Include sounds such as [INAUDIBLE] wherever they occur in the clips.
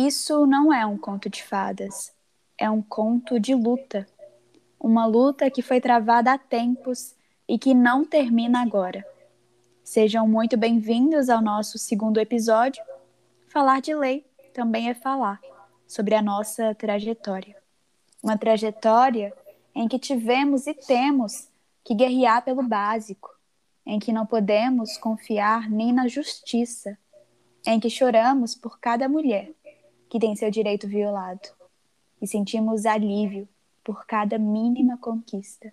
Isso não é um conto de fadas, é um conto de luta. Uma luta que foi travada há tempos e que não termina agora. Sejam muito bem-vindos ao nosso segundo episódio. Falar de lei também é falar sobre a nossa trajetória. Uma trajetória em que tivemos e temos que guerrear pelo básico, em que não podemos confiar nem na justiça, em que choramos por cada mulher que tem seu direito violado e sentimos alívio por cada mínima conquista.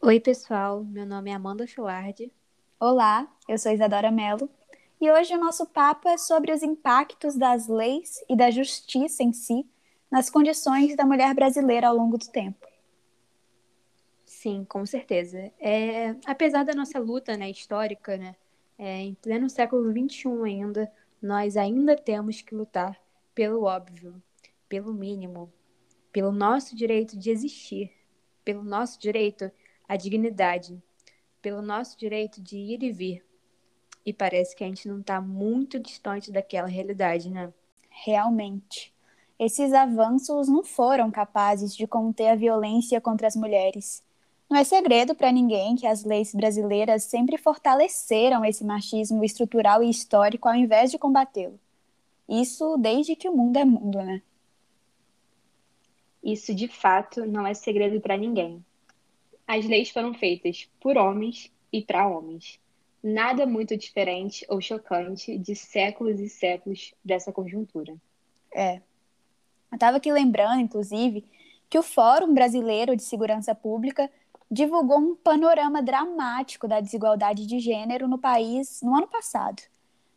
Oi, pessoal. Meu nome é Amanda Schward. Olá, eu sou Isadora Mello e hoje o nosso papo é sobre os impactos das leis e da justiça em si nas condições da mulher brasileira ao longo do tempo. Sim, com certeza. É, apesar da nossa luta né, histórica, né, é, em pleno século XXI ainda, nós ainda temos que lutar pelo óbvio, pelo mínimo, pelo nosso direito de existir, pelo nosso direito à dignidade, pelo nosso direito de ir e vir. E parece que a gente não está muito distante daquela realidade, né? Realmente. Esses avanços não foram capazes de conter a violência contra as mulheres não é segredo para ninguém que as leis brasileiras sempre fortaleceram esse machismo estrutural e histórico ao invés de combatê-lo. Isso desde que o mundo é mundo, né? Isso de fato não é segredo para ninguém. As leis foram feitas por homens e para homens. Nada muito diferente ou chocante de séculos e séculos dessa conjuntura. É. Eu estava aqui lembrando, inclusive, que o Fórum Brasileiro de Segurança Pública divulgou um panorama dramático da desigualdade de gênero no país no ano passado.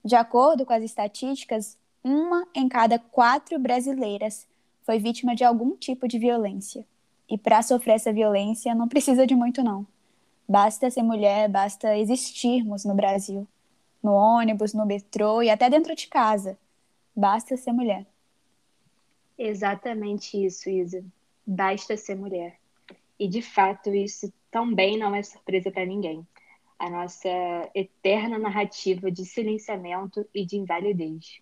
De acordo com as estatísticas, uma em cada quatro brasileiras foi vítima de algum tipo de violência. E para sofrer essa violência não precisa de muito não. Basta ser mulher, basta existirmos no Brasil, no ônibus, no metrô e até dentro de casa. Basta ser mulher. Exatamente isso, Isa. Basta ser mulher. E de fato, isso também não é surpresa para ninguém. A nossa eterna narrativa de silenciamento e de invalidez.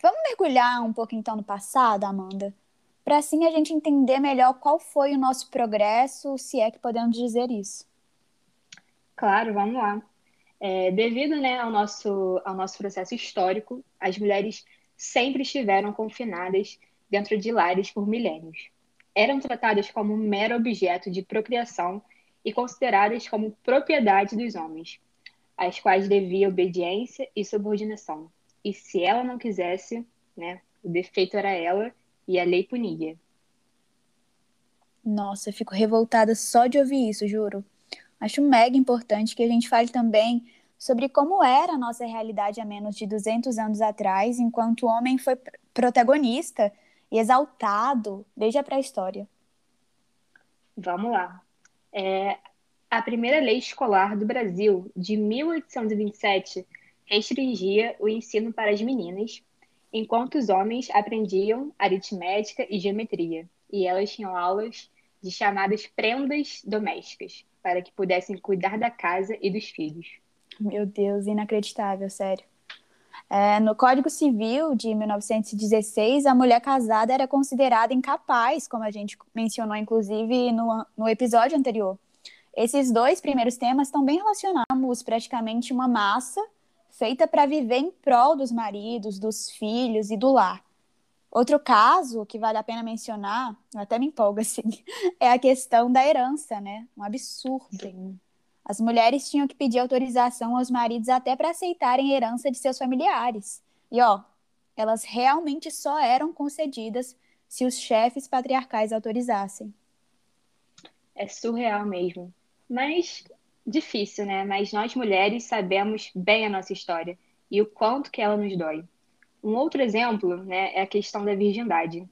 Vamos mergulhar um pouco então no passado, Amanda, para assim a gente entender melhor qual foi o nosso progresso, se é que podemos dizer isso. Claro, vamos lá. É, devido né, ao, nosso, ao nosso processo histórico, as mulheres sempre estiveram confinadas dentro de lares por milênios eram tratadas como mero objeto de procriação e consideradas como propriedade dos homens, às quais devia obediência e subordinação. E se ela não quisesse, né, o defeito era ela e a lei punia. Nossa, eu fico revoltada só de ouvir isso, juro. Acho mega importante que a gente fale também sobre como era a nossa realidade há menos de 200 anos atrás, enquanto o homem foi protagonista e exaltado desde a pré-história. Vamos lá. É, a primeira lei escolar do Brasil, de 1827, restringia o ensino para as meninas, enquanto os homens aprendiam aritmética e geometria, e elas tinham aulas de chamadas prendas domésticas, para que pudessem cuidar da casa e dos filhos. Meu Deus, inacreditável, sério. É, no Código Civil de 1916, a mulher casada era considerada incapaz, como a gente mencionou, inclusive, no, no episódio anterior. Esses dois primeiros temas estão bem relacionados, praticamente uma massa feita para viver em prol dos maridos, dos filhos e do lar. Outro caso que vale a pena mencionar, até me empolga assim, [LAUGHS] é a questão da herança, né? Um absurdo. Sim. As mulheres tinham que pedir autorização aos maridos até para aceitarem herança de seus familiares. E ó, elas realmente só eram concedidas se os chefes patriarcais autorizassem. É surreal mesmo. Mas difícil, né? Mas nós mulheres sabemos bem a nossa história e o quanto que ela nos dói. Um outro exemplo, né, é a questão da virgindade.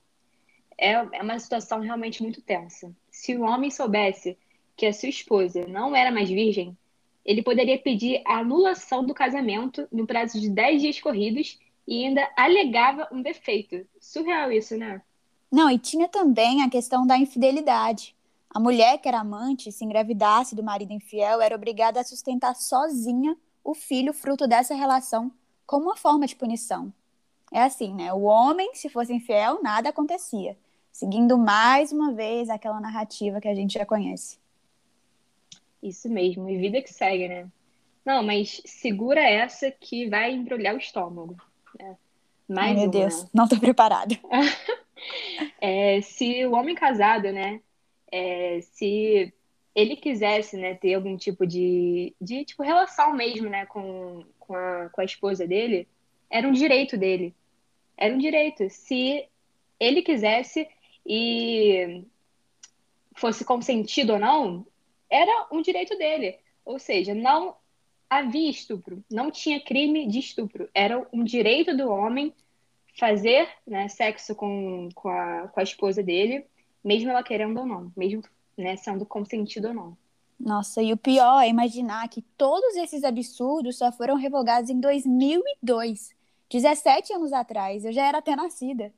É, é uma situação realmente muito tensa. Se o homem soubesse que a sua esposa não era mais virgem, ele poderia pedir a anulação do casamento no prazo de 10 dias corridos e ainda alegava um defeito. Surreal isso, né? Não, e tinha também a questão da infidelidade. A mulher que era amante, se engravidasse do marido infiel, era obrigada a sustentar sozinha o filho fruto dessa relação como uma forma de punição. É assim, né? O homem, se fosse infiel, nada acontecia. Seguindo mais uma vez aquela narrativa que a gente já conhece. Isso mesmo, e vida que segue, né? Não, mas segura essa que vai embrulhar o estômago. Né? Mais Ai, meu uma. Deus, não tô preparada. [LAUGHS] é, se o homem casado, né? É, se ele quisesse, né, ter algum tipo de, de tipo, relação mesmo, né, com, com, a, com a esposa dele, era um direito dele. Era um direito. Se ele quisesse e fosse consentido ou não, era um direito dele. Ou seja, não havia estupro, não tinha crime de estupro. Era um direito do homem fazer né, sexo com, com, a, com a esposa dele, mesmo ela querendo ou não, mesmo né, sendo consentido ou não. Nossa, e o pior é imaginar que todos esses absurdos só foram revogados em 2002, 17 anos atrás. Eu já era até nascida.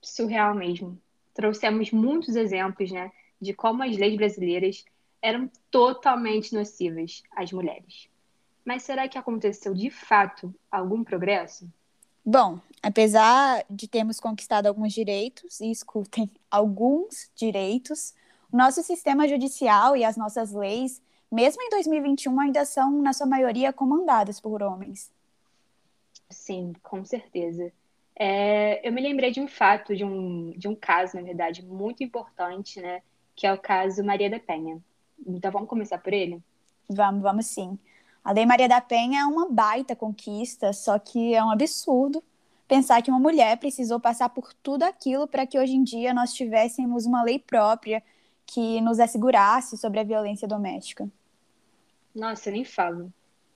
Surreal mesmo. Trouxemos muitos exemplos, né, de como as leis brasileiras eram totalmente nocivas às mulheres. Mas será que aconteceu de fato algum progresso? Bom, apesar de termos conquistado alguns direitos, e escutem, [LAUGHS] alguns direitos, o nosso sistema judicial e as nossas leis, mesmo em 2021, ainda são, na sua maioria, comandadas por homens. Sim, com certeza. É, eu me lembrei de um fato, de um, de um caso, na verdade, muito importante, né? Que é o caso Maria da Penha. Então vamos começar por ele? Vamos, vamos sim. A Lei Maria da Penha é uma baita conquista, só que é um absurdo pensar que uma mulher precisou passar por tudo aquilo para que hoje em dia nós tivéssemos uma lei própria que nos assegurasse sobre a violência doméstica. Nossa, eu nem falo.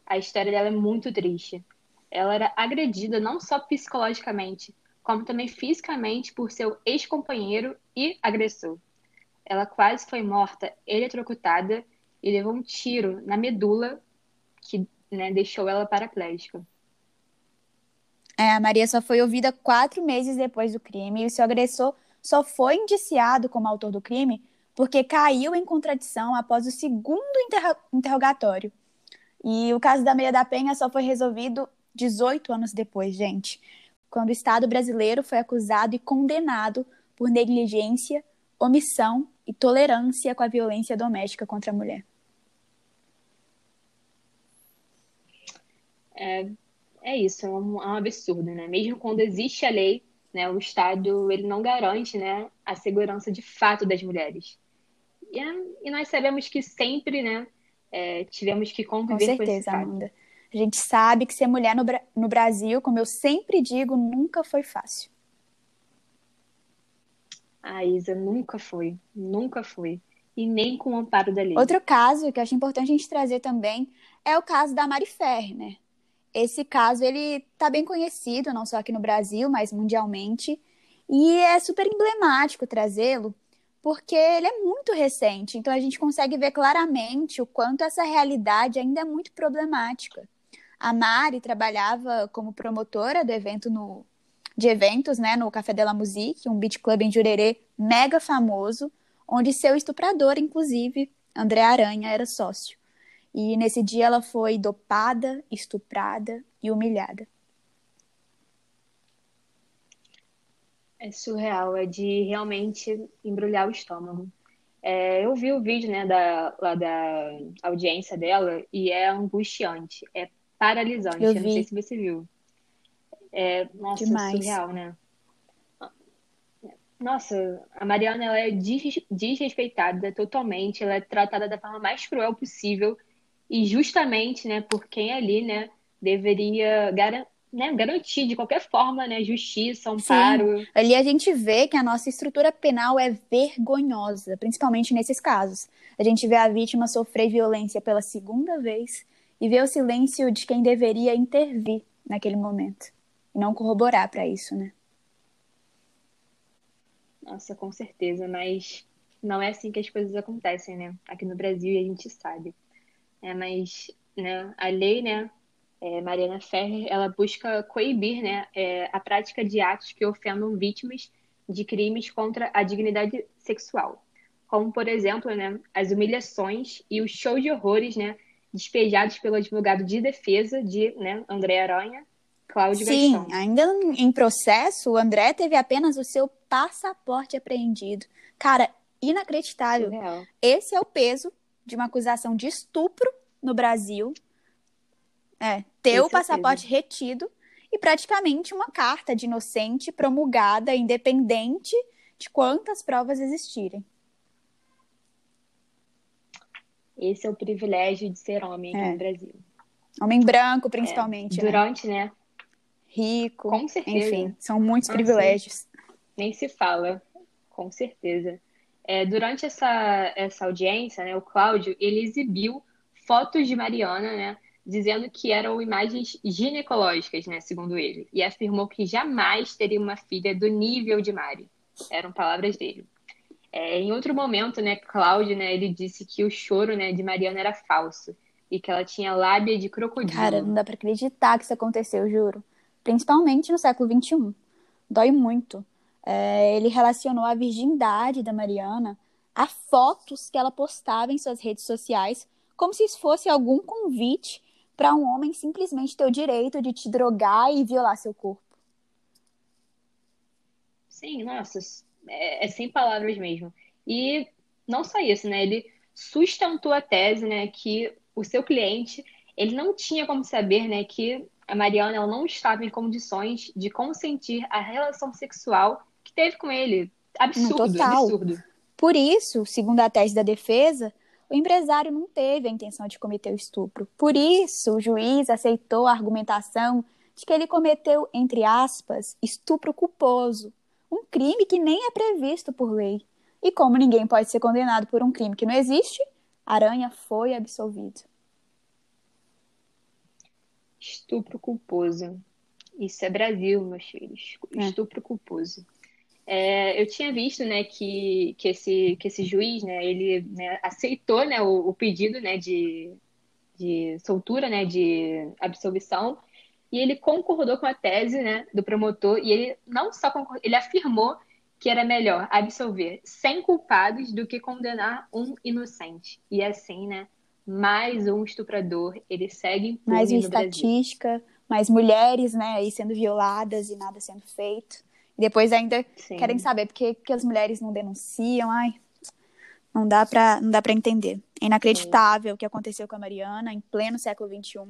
A história dela é muito triste. Ela era agredida não só psicologicamente, como também fisicamente por seu ex-companheiro e agressor. Ela quase foi morta eletrocutada e levou um tiro na medula que né, deixou ela paraplégica. É, a Maria só foi ouvida quatro meses depois do crime e o seu agressor só foi indiciado como autor do crime porque caiu em contradição após o segundo interrogatório. E o caso da Meia da Penha só foi resolvido 18 anos depois, gente, quando o Estado brasileiro foi acusado e condenado por negligência, omissão e tolerância com a violência doméstica contra a mulher. É, é isso, é um, é um absurdo, né? Mesmo quando existe a lei, né, o Estado ele não garante né, a segurança de fato das mulheres. E, e nós sabemos que sempre né, é, tivemos que conviver com, certeza, com esse Amanda. A gente sabe que ser mulher no, no Brasil, como eu sempre digo, nunca foi fácil. A Isa nunca foi, nunca foi. E nem com o amparo da lei. Outro caso que eu acho importante a gente trazer também é o caso da Mari Ferre, né? Esse caso ele está bem conhecido, não só aqui no Brasil, mas mundialmente, e é super emblemático trazê-lo, porque ele é muito recente, então a gente consegue ver claramente o quanto essa realidade ainda é muito problemática. A Mari trabalhava como promotora do evento no, de eventos, né, no Café de la Musique, um beat club em Jurerê mega famoso, onde seu estuprador, inclusive, André Aranha, era sócio. E nesse dia ela foi dopada, estuprada e humilhada. É surreal, é de realmente embrulhar o estômago. É, eu vi o vídeo né, da, lá da audiência dela e é angustiante, é paralisante. Eu, eu não sei se você viu. É, nossa, Demais. surreal, né? Nossa, a Mariana ela é desrespeitada totalmente, ela é tratada da forma mais cruel possível e justamente, né, por quem ali, né, deveria gar né, garantir de qualquer forma, né, justiça, amparo. Sim. Ali a gente vê que a nossa estrutura penal é vergonhosa, principalmente nesses casos. A gente vê a vítima sofrer violência pela segunda vez e vê o silêncio de quem deveria intervir naquele momento e não corroborar para isso, né? Nossa, com certeza, mas não é assim que as coisas acontecem, né? Aqui no Brasil a gente sabe. É, mas né, a lei, né, é, Mariana Ferrer, ela busca coibir né, é, a prática de atos que ofendam vítimas de crimes contra a dignidade sexual. como, por exemplo, né, as humilhações e o show de horrores né, despejados pelo advogado de defesa de né, André Aranha, Cláudio Sim, Gastão. ainda em processo, o André teve apenas o seu passaporte apreendido. Cara, inacreditável. Surreal. Esse é o peso de uma acusação de estupro no Brasil. É, ter Esse é o o passaporte retido e praticamente uma carta de inocente promulgada, independente de quantas provas existirem. Esse é o privilégio de ser homem aqui É. no Brasil. Homem branco, principalmente, né? Durante, né? Rico, Com certeza. enfim, são muitos privilégios. Nem se fala, com certeza. É, durante essa, essa audiência, né, o Cláudio, ele exibiu fotos de Mariana, né, dizendo que eram imagens ginecológicas, né, segundo ele, e afirmou que jamais teria uma filha do nível de Mari. Eram palavras dele. É, em outro momento, né, Cláudio, né, ele disse que o choro, né, de Mariana era falso e que ela tinha lábia de crocodilo. Cara, não dá pra acreditar que isso aconteceu, juro. Principalmente no século XXI. Dói muito. É, ele relacionou a virgindade da Mariana a fotos que ela postava em suas redes sociais, como se isso fosse algum convite para um homem simplesmente ter o direito de te drogar e violar seu corpo. Sim, nossa, é, é sem palavras mesmo. E não só isso, né? Ele sustentou a tese, né, que o seu cliente, ele não tinha como saber, né, que a Mariana ela não estava em condições de consentir a relação sexual que teve com ele. Absurdo, total. absurdo. Por isso, segundo a tese da defesa, o empresário não teve a intenção de cometer o estupro. Por isso, o juiz aceitou a argumentação de que ele cometeu, entre aspas, estupro culposo, um crime que nem é previsto por lei. E como ninguém pode ser condenado por um crime que não existe, Aranha foi absolvido. Estupro culposo. Isso é Brasil, meus filhos. É. Estupro culposo. É, eu tinha visto, né, que, que, esse, que esse juiz, né, ele né, aceitou, né, o, o pedido, né, de, de soltura, né, de absolvição, e ele concordou com a tese, né, do promotor, e ele não só concordou, ele afirmou que era melhor absolver 100 culpados do que condenar um inocente. E assim, né, mais um estuprador, ele segue Mais uma no Brasil. estatística, mais mulheres, né, aí sendo violadas e nada sendo feito. E depois ainda Sim. querem saber por que, as mulheres não denunciam. Ai, não dá pra, não dá pra entender. É inacreditável o que aconteceu com a Mariana em pleno século XXI.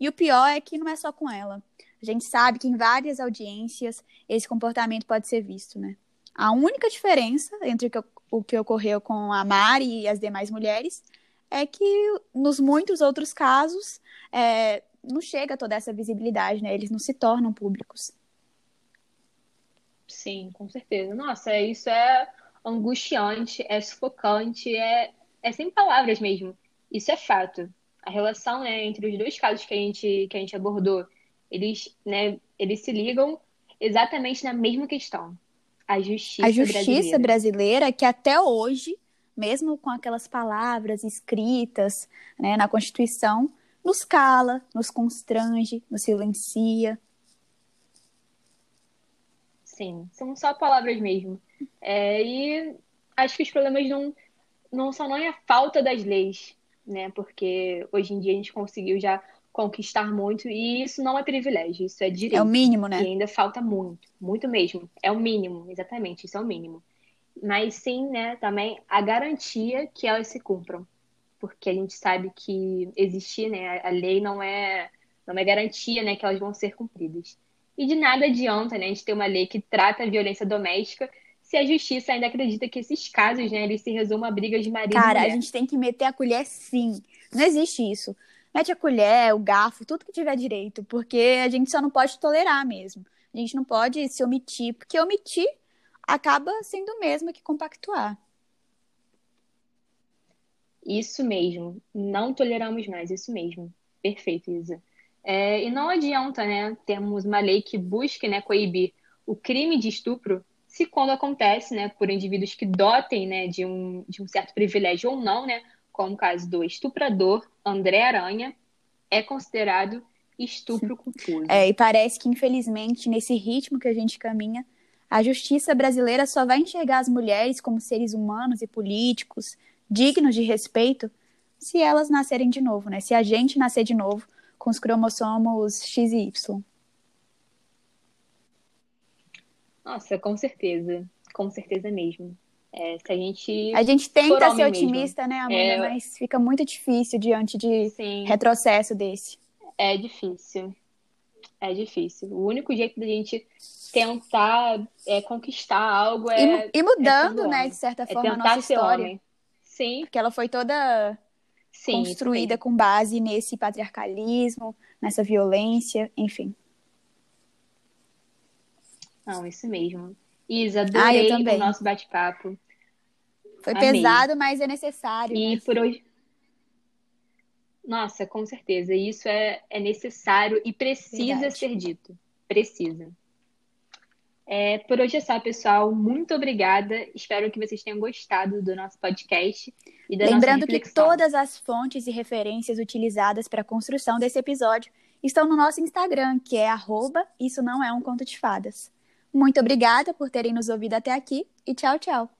E o pior é que não é só com ela. A gente sabe que em várias audiências esse comportamento pode ser visto, né? A única diferença entre o que, o que ocorreu com a Mari e as demais mulheres é que nos muitos outros casos é, não chega toda essa visibilidade, né? Eles não se tornam públicos. Sim, com certeza. Nossa, isso é angustiante, é sufocante, é, é sem palavras mesmo. Isso é fato. A relação, né, entre os dois casos que a gente, que a gente abordou, eles, né, eles se ligam exatamente na mesma questão. A justiça a justiça brasileira. brasileira, que até hoje, mesmo com aquelas palavras escritas né, na Constituição, nos cala, nos constrange, nos silencia. Sim, são só palavras mesmo. É, e acho que os problemas não, não são nem a falta das leis, né? Porque hoje em dia a gente conseguiu já conquistar muito, e isso não é privilégio, isso é direito. É o mínimo, E né? ainda falta muito, muito mesmo. É o mínimo, exatamente, isso é o mínimo. Mas sim, né, também a garantia que elas se cumpram. Porque a gente sabe que existir, né, a lei não é, não é garantia, né, que elas vão ser cumpridas. E de nada adianta, né, a gente ter uma lei que trata a violência doméstica se a justiça ainda acredita que esses casos, né, eles se resumam a brigas de marido Cara, e a mulher. gente tem que meter a colher sim. Não existe isso. Mete a colher, o garfo, tudo que tiver direito, porque a gente só não pode tolerar mesmo. A gente não pode se omitir, porque omitir acaba sendo o mesmo que compactuar. Isso mesmo, não toleramos mais, isso mesmo. Perfeito, Isa. É, e não adianta, né, termos uma lei que busque, né, coibir o crime de estupro se quando acontece, né, por indivíduos que dotem, né, de um, de um certo privilégio ou não, né, como o caso do estuprador André Aranha, é considerado estupro culposo. É, e parece que, infelizmente, nesse ritmo que a gente caminha, A justiça brasileira só vai enxergar as mulheres como seres humanos e políticos, dignos de respeito, se elas nascerem de novo, né? Se a gente nascer de novo com os cromossomos X e Y. Nossa, com certeza. Com certeza mesmo. É, se a gente. A gente tenta ser otimista, mesmo. né, Amanda? É... Mas fica muito difícil diante de Sim. retrocesso desse. É difícil. É difícil. O único jeito da gente tentar é, conquistar algo é. E, e mudando, é né, de certa forma, a nossa história. Homem. Sim. Porque ela foi toda sim, construída sim. com base nesse patriarcalismo, nessa violência, enfim. Não, isso mesmo. Isa, adorei ah, o nosso bate-papo. Foi Amei. pesado, mas é necessário. E né? por hoje. Nossa, com certeza. Isso é, é necessário e precisa Verdade. ser dito. Precisa. É, por hoje é só, pessoal. Muito obrigada. Espero que vocês tenham gostado do nosso podcast e da Lembrando que todas as fontes e referências utilizadas para a construção desse episódio estão no nosso Instagram, que é arroba Isso Não É Um Conto de Fadas. Muito obrigada por terem nos ouvido até aqui e tchau, tchau!